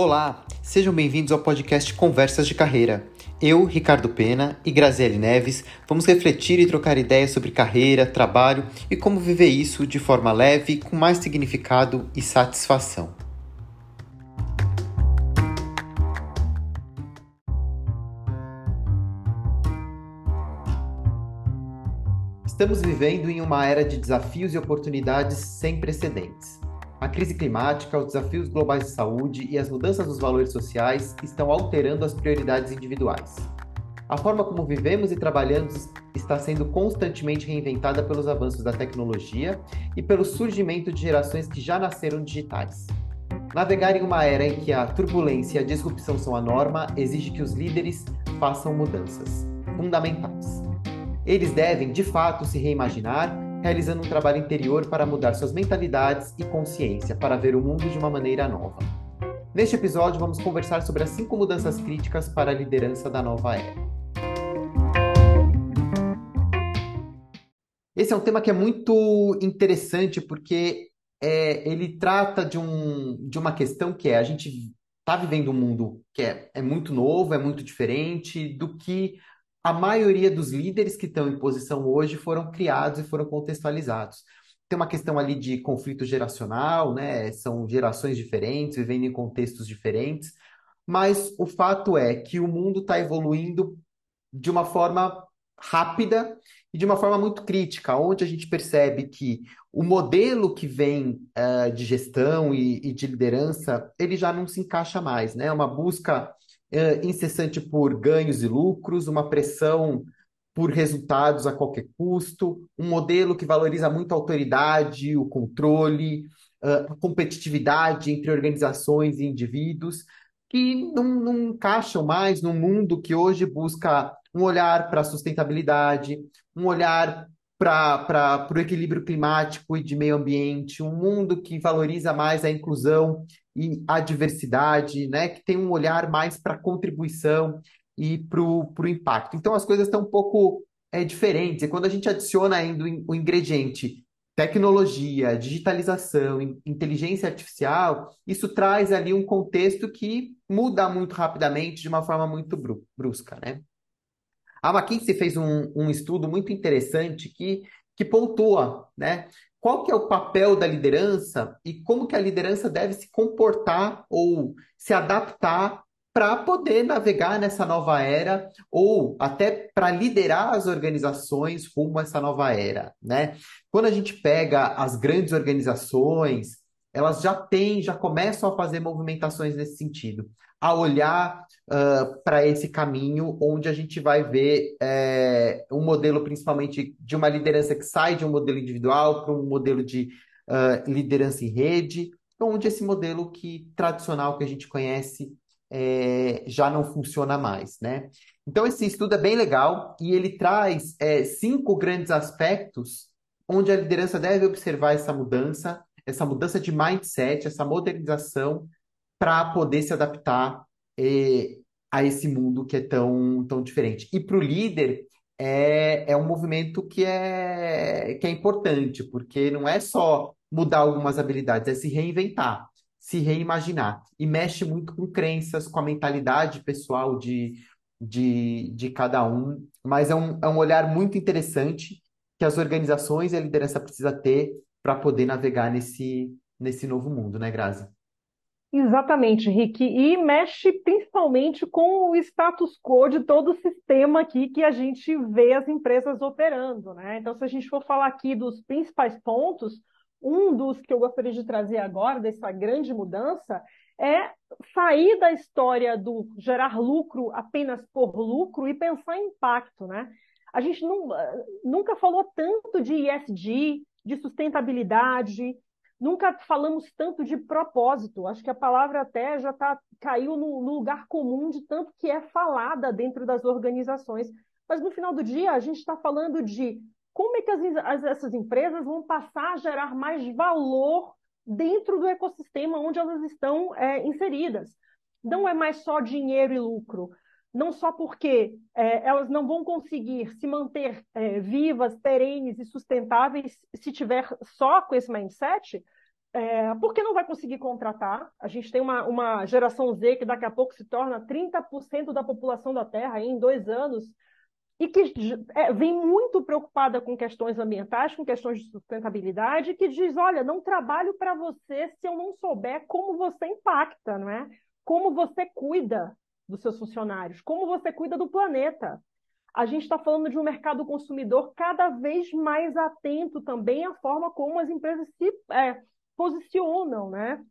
Olá, sejam bem-vindos ao podcast Conversas de Carreira. Eu, Ricardo Pena e Graziele Neves vamos refletir e trocar ideias sobre carreira, trabalho e como viver isso de forma leve, com mais significado e satisfação. Estamos vivendo em uma era de desafios e oportunidades sem precedentes. A crise climática, os desafios globais de saúde e as mudanças nos valores sociais estão alterando as prioridades individuais. A forma como vivemos e trabalhamos está sendo constantemente reinventada pelos avanços da tecnologia e pelo surgimento de gerações que já nasceram digitais. Navegar em uma era em que a turbulência e a disrupção são a norma exige que os líderes façam mudanças fundamentais. Eles devem, de fato, se reimaginar realizando um trabalho interior para mudar suas mentalidades e consciência para ver o mundo de uma maneira nova. Neste episódio, vamos conversar sobre as cinco mudanças críticas para a liderança da nova era. Esse é um tema que é muito interessante porque é, ele trata de, um, de uma questão que é a gente está vivendo um mundo que é, é muito novo, é muito diferente do que a maioria dos líderes que estão em posição hoje foram criados e foram contextualizados. Tem uma questão ali de conflito geracional, né? São gerações diferentes, vivendo em contextos diferentes, mas o fato é que o mundo está evoluindo de uma forma rápida e de uma forma muito crítica, onde a gente percebe que o modelo que vem uh, de gestão e, e, de liderança, ele já não se encaixa mais, né? É uma busca uh, incessante por ganhos e lucros, uma pressão por resultados a qualquer custo, um modelo que valoriza muito a autoridade, o controle, uh, a competitividade entre organizações e indivíduos, que não, não encaixam mais num mundo que hoje busca um olhar para a sustentabilidade, um olhar para o equilíbrio climático e de meio ambiente, um mundo que valoriza mais a inclusão e a diversidade, né? que tem um olhar mais para a contribuição e para o impacto. Então as coisas estão um pouco é, diferentes. E quando a gente adiciona ainda o ingrediente tecnologia, digitalização, inteligência artificial, isso traz ali um contexto que muda muito rapidamente, de uma forma muito brusca, né? A McKinsey fez um, um estudo muito interessante que, que pontua, né? Qual que é o papel da liderança e como que a liderança deve se comportar ou se adaptar para poder navegar nessa nova era ou até para liderar as organizações rumo a essa nova era, né? Quando a gente pega as grandes organizações, elas já têm, já começam a fazer movimentações nesse sentido a olhar uh, para esse caminho onde a gente vai ver é, um modelo principalmente de uma liderança que sai de um modelo individual para um modelo de uh, liderança em rede, onde esse modelo que tradicional que a gente conhece é, já não funciona mais, né? Então esse estudo é bem legal e ele traz é, cinco grandes aspectos onde a liderança deve observar essa mudança, essa mudança de mindset, essa modernização para poder se adaptar eh, a esse mundo que é tão, tão diferente. E para o líder, é, é um movimento que é, que é importante, porque não é só mudar algumas habilidades, é se reinventar, se reimaginar. E mexe muito com crenças, com a mentalidade pessoal de, de, de cada um. Mas é um, é um olhar muito interessante que as organizações e a liderança precisa ter para poder navegar nesse, nesse novo mundo, né, Grazi? Exatamente, Rick. E mexe principalmente com o status quo de todo o sistema aqui que a gente vê as empresas operando, né? Então, se a gente for falar aqui dos principais pontos, um dos que eu gostaria de trazer agora, dessa grande mudança, é sair da história do gerar lucro apenas por lucro e pensar em impacto, né? A gente não, nunca falou tanto de ESG, de sustentabilidade, nunca falamos tanto de propósito. Acho que a palavra até já tá, caiu no, no, lugar comum de tanto que é falada dentro das organizações. Mas no final do dia, a gente está falando de como é que as, as, essas empresas vão passar a gerar mais valor dentro do ecossistema onde elas estão é, inseridas. Não é mais só dinheiro e lucro não só porque é, elas não vão conseguir se manter é, vivas, perenes e sustentáveis se tiver só com esse mindset, é, porque não vai conseguir contratar. A gente tem uma, uma geração Z que daqui a pouco se torna 30% da população da Terra em dois anos e que é, vem muito preocupada com questões ambientais, com questões de sustentabilidade, que diz: olha, não trabalho para você se eu não souber como você impacta, não é? Como você cuida dos seus funcionários, como você cuida do planeta. A gente está falando de um mercado consumidor cada vez mais atento também à forma como as empresas se é, posicionam, né?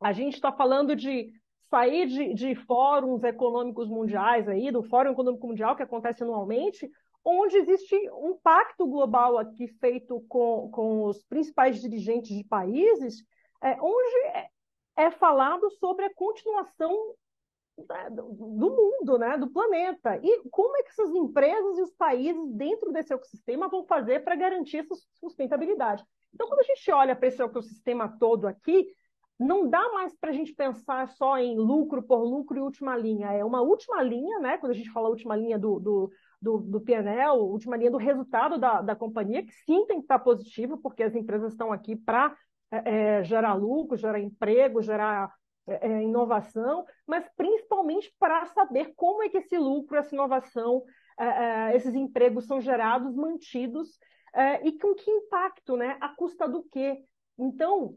A gente está falando de sair de, de fóruns econômicos mundiais aí, do Fórum Econômico Mundial que acontece anualmente, onde existe um pacto global aqui feito com, com os principais dirigentes de países, é, onde é, é falado sobre a continuação do mundo, né, do planeta. E como é que essas empresas e os países dentro desse ecossistema vão fazer para garantir essa sustentabilidade? Então, quando a gente olha para esse ecossistema todo aqui, não dá mais para a gente pensar só em lucro por lucro e última linha. É uma última linha, né? Quando a gente fala última linha do, do, do, do PNL, última linha do resultado da, da companhia, que sim tem que estar positivo, porque as empresas estão aqui para é, é, gerar lucro, gerar emprego, gerar é, é inovação, mas principalmente para saber como é que esse lucro, essa inovação, é, é, esses empregos são gerados, mantidos, e com que impacto, né? A custa do quê? Então,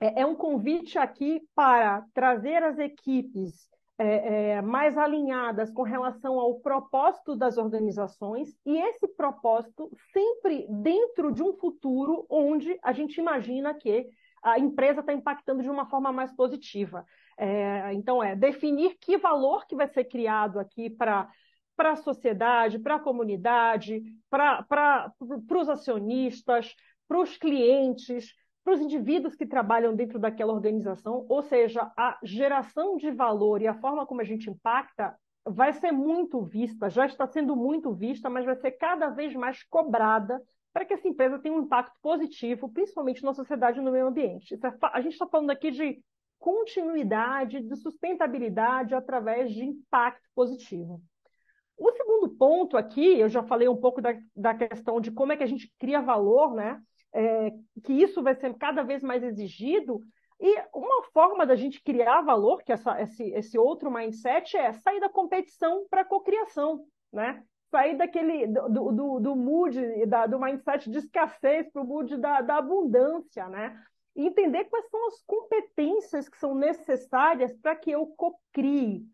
é, é um convite aqui para trazer as equipes é, é, mais alinhadas com relação ao propósito das organizações e esse propósito sempre dentro de um futuro onde a gente imagina que a empresa está impactando de uma forma mais positiva. É, então, é definir que valor que vai ser criado aqui para para a sociedade, para a comunidade, para os acionistas, para os clientes, para os indivíduos que trabalham dentro daquela organização, ou seja, a geração de valor e a forma como a gente impacta vai ser muito vista, já está sendo muito vista, mas vai ser cada vez mais cobrada para que essa empresa tenha um impacto positivo, principalmente na sociedade e no meio ambiente. É, a gente está falando aqui de continuidade, de sustentabilidade através de impacto positivo. O segundo ponto aqui, eu já falei um pouco da, da questão de como é que a gente cria valor, né? é, que isso vai ser cada vez mais exigido. E uma forma da gente criar valor, que essa, esse, esse outro mindset, é sair da competição para a cocriação, né? Sair daquele do, do, do mood, da, do mindset de escassez para o mood da, da abundância, né? E entender quais são as competências que são necessárias para que eu cocrie,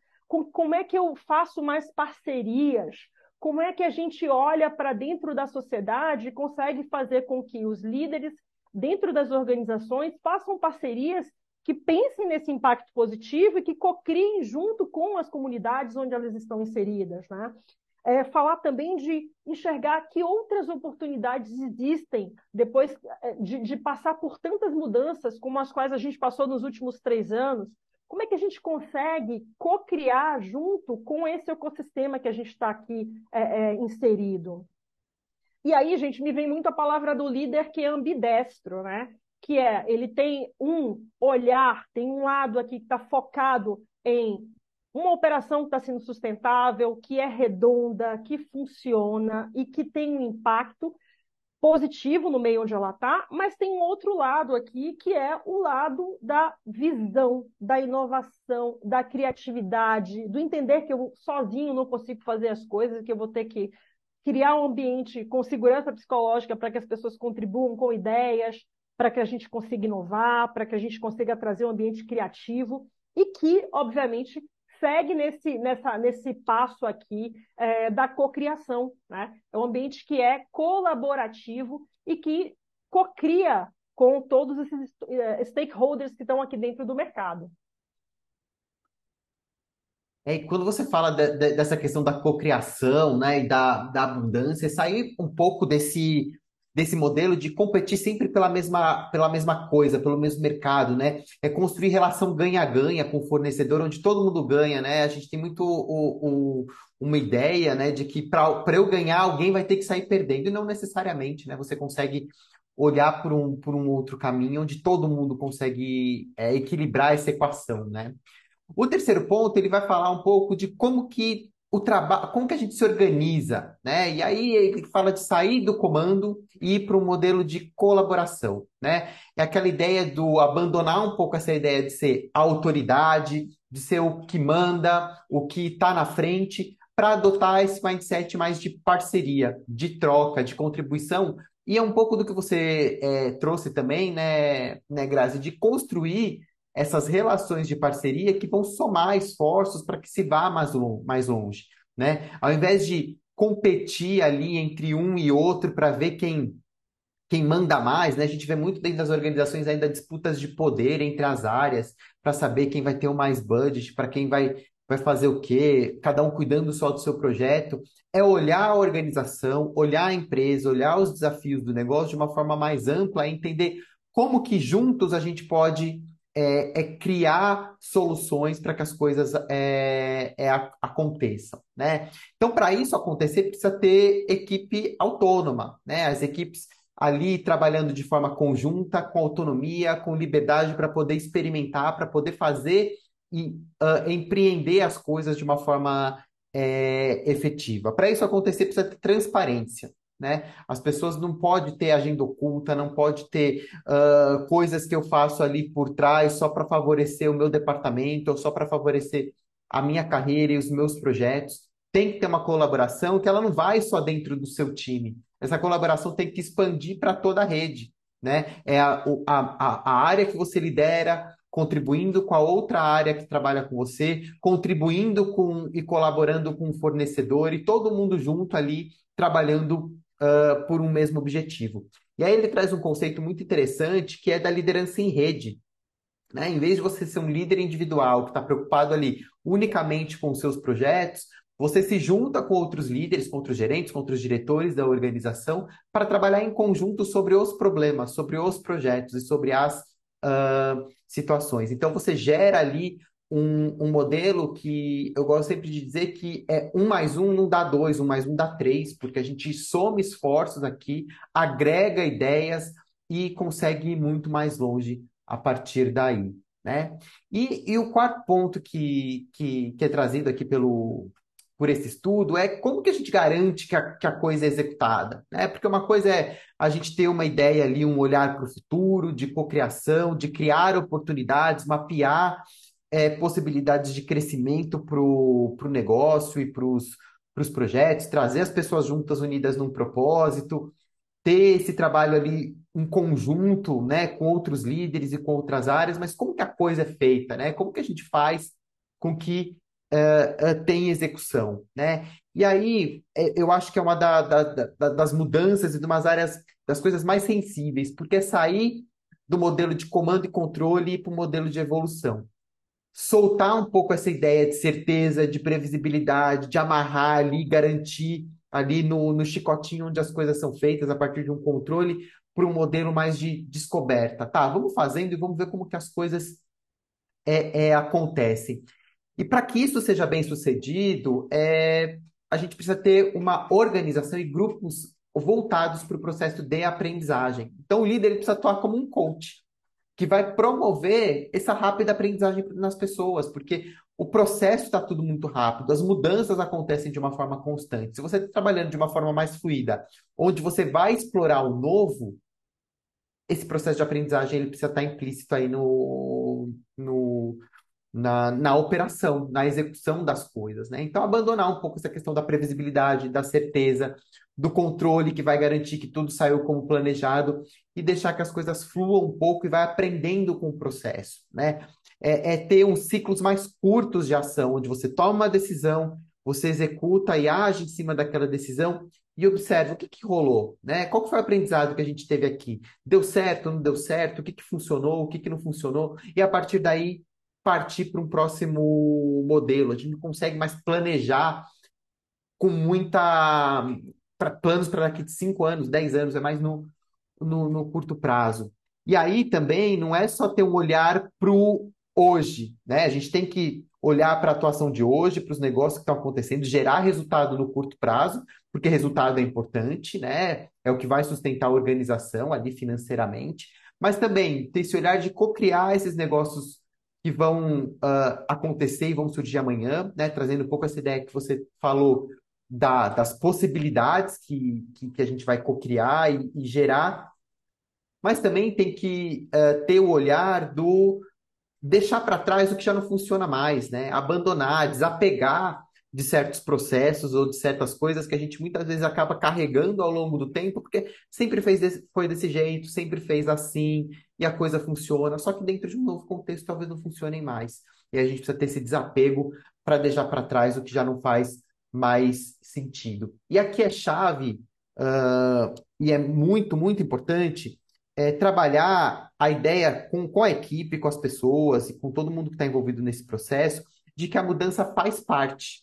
como é que eu faço mais parcerias, como é que a gente olha para dentro da sociedade e consegue fazer com que os líderes dentro das organizações façam parcerias que pensem nesse impacto positivo e que cocriem junto com as comunidades onde elas estão inseridas, né? É, falar também de enxergar que outras oportunidades existem depois é, de, de, passar por tantas mudanças como as quais a gente passou nos últimos três anos, como é que a gente consegue co-criar junto com esse ecossistema que a gente está aqui é, é, inserido? E aí, gente, me vem muito a palavra do líder que é ambidestro, né? Que é, ele tem um olhar, tem um lado aqui que está focado em uma operação que está sendo sustentável, que é redonda, que funciona e que tem um impacto, positivo no meio onde ela está, mas tem um outro lado aqui que é o lado da visão, da inovação, da criatividade, do entender que eu sozinho não consigo fazer as coisas, que eu vou ter que criar um ambiente com segurança psicológica para que as pessoas contribuam com ideias, para que a gente consiga inovar, para que a gente consiga trazer um ambiente criativo e que, obviamente, segue nesse, nessa, nesse passo aqui é, da cocriação. Né? É um ambiente que é colaborativo e que cocria com todos esses é, stakeholders que estão aqui dentro do mercado. É, quando você fala de, de, dessa questão da cocriação, né, e da, da abundância, sair um pouco desse desse modelo de competir sempre pela mesma, pela mesma coisa, pelo mesmo mercado, né? É construir relação ganha-ganha com o fornecedor, onde todo mundo ganha, né? A gente tem muito o, o, uma ideia, né, de que para eu ganhar, alguém vai ter que sair perdendo, e não necessariamente, né? Você consegue olhar por um, por um outro caminho onde todo mundo consegue é, equilibrar essa equação, né? O terceiro ponto, ele vai falar um pouco de como que o trabalho, como que a gente se organiza, né? E aí ele fala de sair do comando e ir para um modelo de colaboração, né? É aquela ideia do abandonar um pouco essa ideia de ser autoridade, de ser o que manda, o que está na frente, para adotar esse mindset mais de parceria, de troca, de contribuição. E é um pouco do que você é, trouxe também, né, né, Grazi, de construir essas relações de parceria que vão somar esforços para que se vá mais, mais longe, né? Ao invés de competir ali entre um e outro para ver quem quem manda mais, né? A gente vê muito dentro das organizações ainda disputas de poder entre as áreas para saber quem vai ter o mais budget, para quem vai vai fazer o quê, cada um cuidando só do seu projeto. É olhar a organização, olhar a empresa, olhar os desafios do negócio de uma forma mais ampla, entender como que juntos a gente pode é, é criar soluções para que as coisas é, é, aconteçam, né? Então, para isso acontecer, precisa ter equipe autônoma, né? As equipes ali trabalhando de forma conjunta, com autonomia, com liberdade para poder experimentar, para poder fazer e uh, empreender as coisas de uma forma é, efetiva. Para isso acontecer, precisa ter transparência né? As pessoas não podem ter agenda oculta, não pode ter uh, coisas que eu faço ali por trás só para favorecer o meu departamento ou só para favorecer a minha carreira e os meus projetos. Tem que ter uma colaboração que ela não vai só dentro do seu time. Essa colaboração tem que expandir para toda a rede, né? É a, a, a área que você lidera, contribuindo com a outra área que trabalha com você, contribuindo com e colaborando com o fornecedor e todo mundo junto ali trabalhando uh, por um mesmo objetivo. E aí ele traz um conceito muito interessante que é da liderança em rede. Né? Em vez de você ser um líder individual que está preocupado ali unicamente com os seus projetos, você se junta com outros líderes, com outros gerentes, com outros diretores da organização para trabalhar em conjunto sobre os problemas, sobre os projetos e sobre as uh, situações. Então você gera ali um, um, modelo que eu gosto sempre de dizer que é um mais um não dá dois, um mais um dá três, porque a gente soma esforços aqui, agrega ideias e consegue ir muito mais longe a partir daí. Né? E, e o quarto ponto que, que, que é trazido aqui pelo, por esse estudo é como que a gente garante que a, que a coisa é executada, né? Porque uma coisa é a gente ter uma ideia ali, um olhar para o futuro, de cocriação, de criar oportunidades, mapear é, possibilidades de crescimento para o negócio e para os projetos, trazer as pessoas juntas, unidas num propósito, ter esse trabalho ali em conjunto, né, com outros líderes e com outras áreas, mas como que a coisa é feita, né? Como que a gente faz com que uh, uh, tenha execução, né? E aí, é, eu acho que é uma da, da, da, das mudanças e de umas áreas, das coisas mais sensíveis, porque é sair do modelo de comando e controle para o modelo de evolução soltar um pouco essa ideia de certeza, de previsibilidade, de amarrar ali, garantir ali no, no chicotinho onde as coisas são feitas a partir de um controle para um modelo mais de descoberta. Tá, vamos fazendo e vamos ver como que as coisas é, é, acontecem. E para que isso seja bem sucedido, é, a gente precisa ter uma organização e grupos voltados para o processo de aprendizagem. Então, o líder ele precisa atuar como um coach que vai promover essa rápida aprendizagem nas pessoas, porque o processo está tudo muito rápido, as mudanças acontecem de uma forma constante. Se você está trabalhando de uma forma mais fluida, onde você vai explorar o novo, esse processo de aprendizagem ele precisa estar implícito aí no, no, na, na operação, na execução das coisas, né? Então, abandonar um pouco essa questão da previsibilidade, da certeza, do controle que vai garantir que tudo saiu como planejado e deixar que as coisas fluam um pouco e vai aprendendo com o processo, né? É, é ter uns ciclos mais curtos de ação, onde você toma uma decisão, você executa e age em cima daquela decisão e observa o que, que rolou, né? Qual foi o aprendizado que a gente teve aqui? Deu certo, não deu certo? O que, que funcionou, o que, que não funcionou? E a partir daí partir para um próximo modelo. A gente não consegue mais planejar com muita pra, planos para daqui de 5 anos, 10 anos, é mais no, no, no, curto prazo. E aí também não é só ter um olhar para o hoje, né? A gente tem que olhar para a atuação de hoje, para os negócios que estão acontecendo, gerar resultado no curto prazo, porque resultado é importante, né? É o que vai sustentar a organização ali financeiramente, mas também ter esse olhar de co-criar esses negócios que vão ah, acontecer e vão surgir amanhã, né? Trazendo um pouco essa ideia que você falou da- das possibilidades que, que, que a gente vai cocriar e, e gerar, mas também tem que ah, ter o olhar do deixar para trás o que já não funciona mais, né? Abandonar, desapegar de certos processos ou de certas coisas que a gente muitas vezes acaba carregando ao longo do tempo, porque sempre fez desse, foi desse jeito, sempre fez assim, e a coisa funciona, só que dentro de um novo contexto talvez não funcionem mais. E a gente precisa ter esse desapego para deixar para trás o que já não faz mais sentido. E aqui é chave, ah, e é muito, muito importante é, trabalhar a ideia com, com a equipe, com as pessoas e com todo mundo que está envolvido nesse processo, de que a mudança faz parte,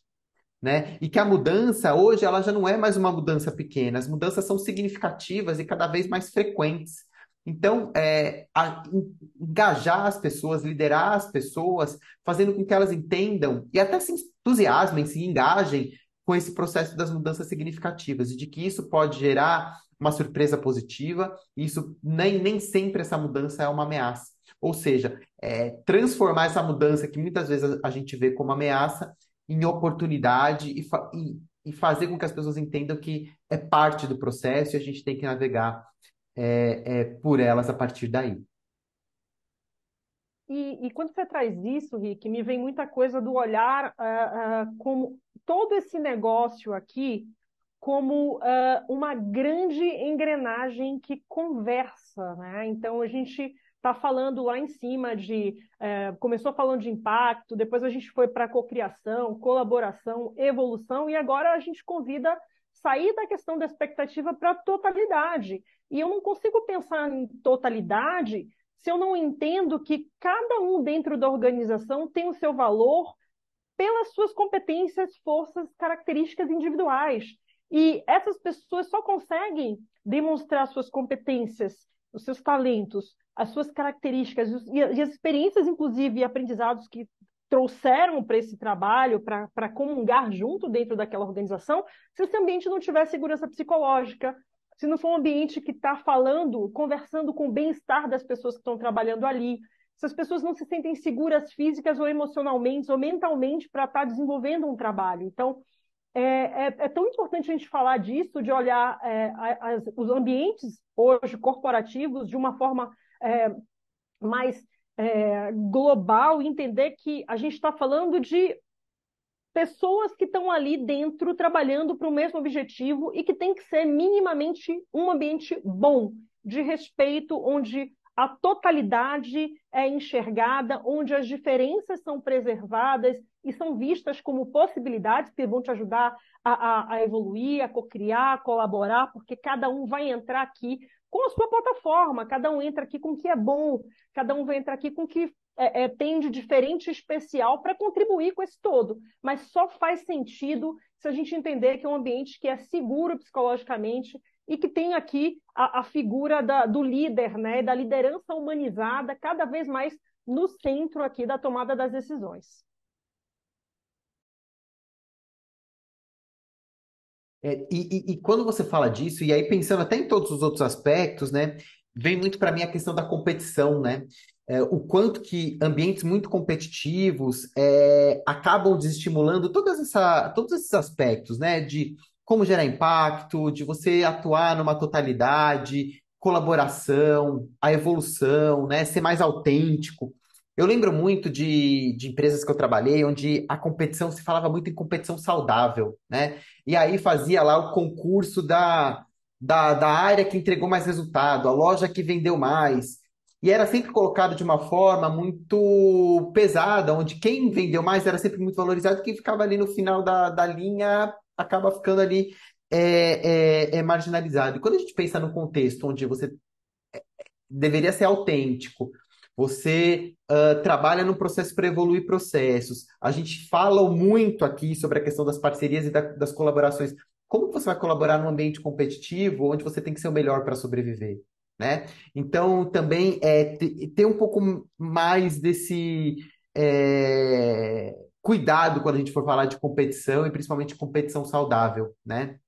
né? E que a mudança hoje ela já não é mais uma mudança pequena, as mudanças são significativas e cada vez mais frequentes. Então, é, a- en- engajar as pessoas, liderar as pessoas, fazendo com que elas entendam e até se entusiasmem, se engajem com esse processo das mudanças significativas e de que isso pode gerar uma surpresa positiva, e isso nem, nem sempre essa mudança é uma ameaça. Ou seja, é, transformar essa mudança que muitas vezes a, gente vê como ameaça em oportunidade e, e- e fazer com que as pessoas entendam que é parte do processo e a gente tem que navegar é, é, por elas a partir daí. E, e quando você traz isso, Rick, me vem muita coisa do olhar ah, ah, como todo esse negócio aqui como ah, uma grande engrenagem que conversa, né? Então a gente está falando lá em cima de eh, começou falando de impacto, depois a gente foi para cocriação, colaboração, evolução e agora a gente convida sair da questão da expectativa para a totalidade. E eu não consigo pensar em totalidade se eu não entendo que cada um dentro da organização tem o seu valor pelas suas competências, forças, características individuais. E essas pessoas só conseguem demonstrar suas competências, os seus talentos, as suas características e as experiências, inclusive, e aprendizados que trouxeram para esse trabalho, para comungar junto dentro daquela organização, se esse ambiente não tiver segurança psicológica, se não for um ambiente que está falando, conversando com o bem-estar das pessoas que estão trabalhando ali, se as pessoas não se sentem seguras físicas ou emocionalmente ou mentalmente para estar tá desenvolvendo um trabalho. Então, é, é, é, tão importante a gente falar disso, de olhar é, as, os ambientes hoje corporativos de uma forma é, mais é, global entender que a gente está falando de pessoas que estão ali dentro trabalhando para o mesmo objetivo e que tem que ser minimamente um ambiente bom, de respeito, onde a totalidade é enxergada, onde as diferenças são preservadas e são vistas como possibilidades que vão te ajudar a, a, a evoluir, a cocriar, a colaborar, porque cada um vai entrar aqui com a sua plataforma, cada um entra aqui com o que é bom, cada um vai entrar aqui com o que é, é, tem de diferente especial para contribuir com esse todo. Mas só faz sentido se a gente entender que é um ambiente que é seguro psicologicamente, e que tem aqui a, a figura da, do líder, né, da liderança humanizada cada vez mais no centro aqui da tomada das decisões. É, e, e, e quando você fala disso, e aí pensando até em todos os outros aspectos, né, vem muito para mim a questão da competição, né? É, o quanto que ambientes muito competitivos é, acabam desestimulando todas essa, todos esses aspectos, né? De como gerar impacto, de você atuar numa totalidade, colaboração, a evolução, né? Ser mais autêntico. Eu lembro muito de, de empresas que eu trabalhei onde a competição se falava muito em competição saudável, né? E aí fazia lá o concurso da, da, da área que entregou mais resultado, a loja que vendeu mais. E era sempre colocado de uma forma muito pesada, onde quem vendeu mais era sempre muito valorizado, quem ficava ali no final da, da linha acaba ficando ali é, é, é marginalizado. E quando a gente pensa no contexto onde você deveria ser autêntico, você uh, trabalha no processo para evoluir processos. A gente fala muito aqui sobre a questão das parcerias e da, das colaborações. Como você vai colaborar num ambiente competitivo onde você tem que ser o melhor para sobreviver? Né? Então, também é ter um pouco mais desse é, cuidado quando a gente for falar de competição e principalmente competição saudável, né?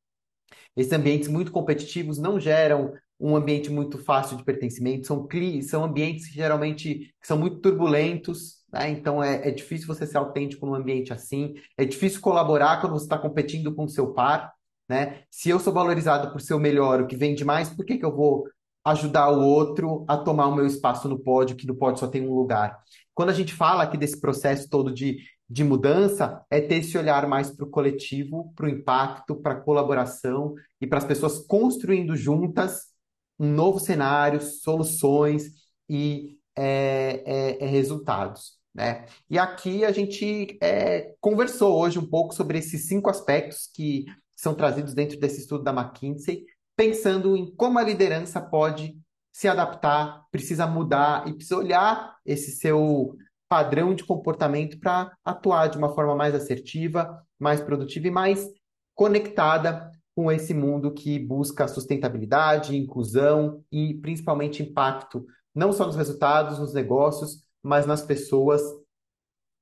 Esses ambientes muito competitivos não geram um ambiente muito fácil de pertencimento, são, são ambientes que geralmente são muito turbulentos né? Então é, é difícil você ser autêntico num ambiente assim, é difícil colaborar quando você está competindo com o seu par, né? Se eu sou valorizado por ser o melhor, o que vende mais, por que que eu vou ajudar o outro a tomar o meu espaço no pódio, que no pódio só tem um lugar? Quando a gente fala aqui desse processo todo de, de mudança, é ter esse olhar mais para o coletivo, para o impacto, para a colaboração e para as pessoas construindo juntas um novo cenário, soluções e é, é, é resultados. Né? E aqui a gente é, conversou hoje um pouco sobre esses cinco aspectos que são trazidos dentro desse estudo da McKinsey, pensando em como a liderança pode se adaptar, precisa mudar e precisa olhar esse seu padrão de comportamento para atuar de uma forma mais assertiva, mais produtiva e mais conectada com esse mundo que busca sustentabilidade, inclusão e principalmente impacto, não só nos resultados, nos negócios, mas nas pessoas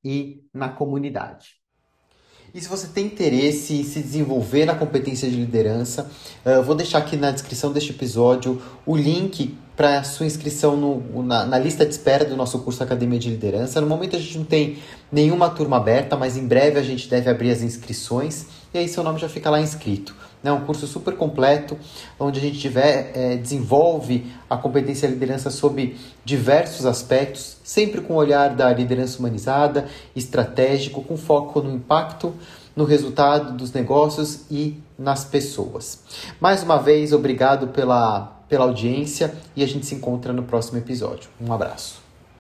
e na comunidade. E se você tem interesse em se desenvolver na competência de liderança, eh, eu vou deixar aqui na descrição deste episódio o link para sua inscrição no, na, na, lista de espera do nosso curso Academia de Liderança. No momento a gente não tem nenhuma turma aberta, mas em breve a gente deve abrir as inscrições e aí seu nome já fica lá inscrito. É um curso super completo, onde a gente tiver, é, desenvolve a competência e a liderança sob diversos aspectos, sempre com o olhar da liderança humanizada, estratégico, com foco no impacto, no resultado dos negócios e nas pessoas. Mais uma vez, obrigado pela, pela audiência e a gente se encontra no próximo episódio. Um abraço.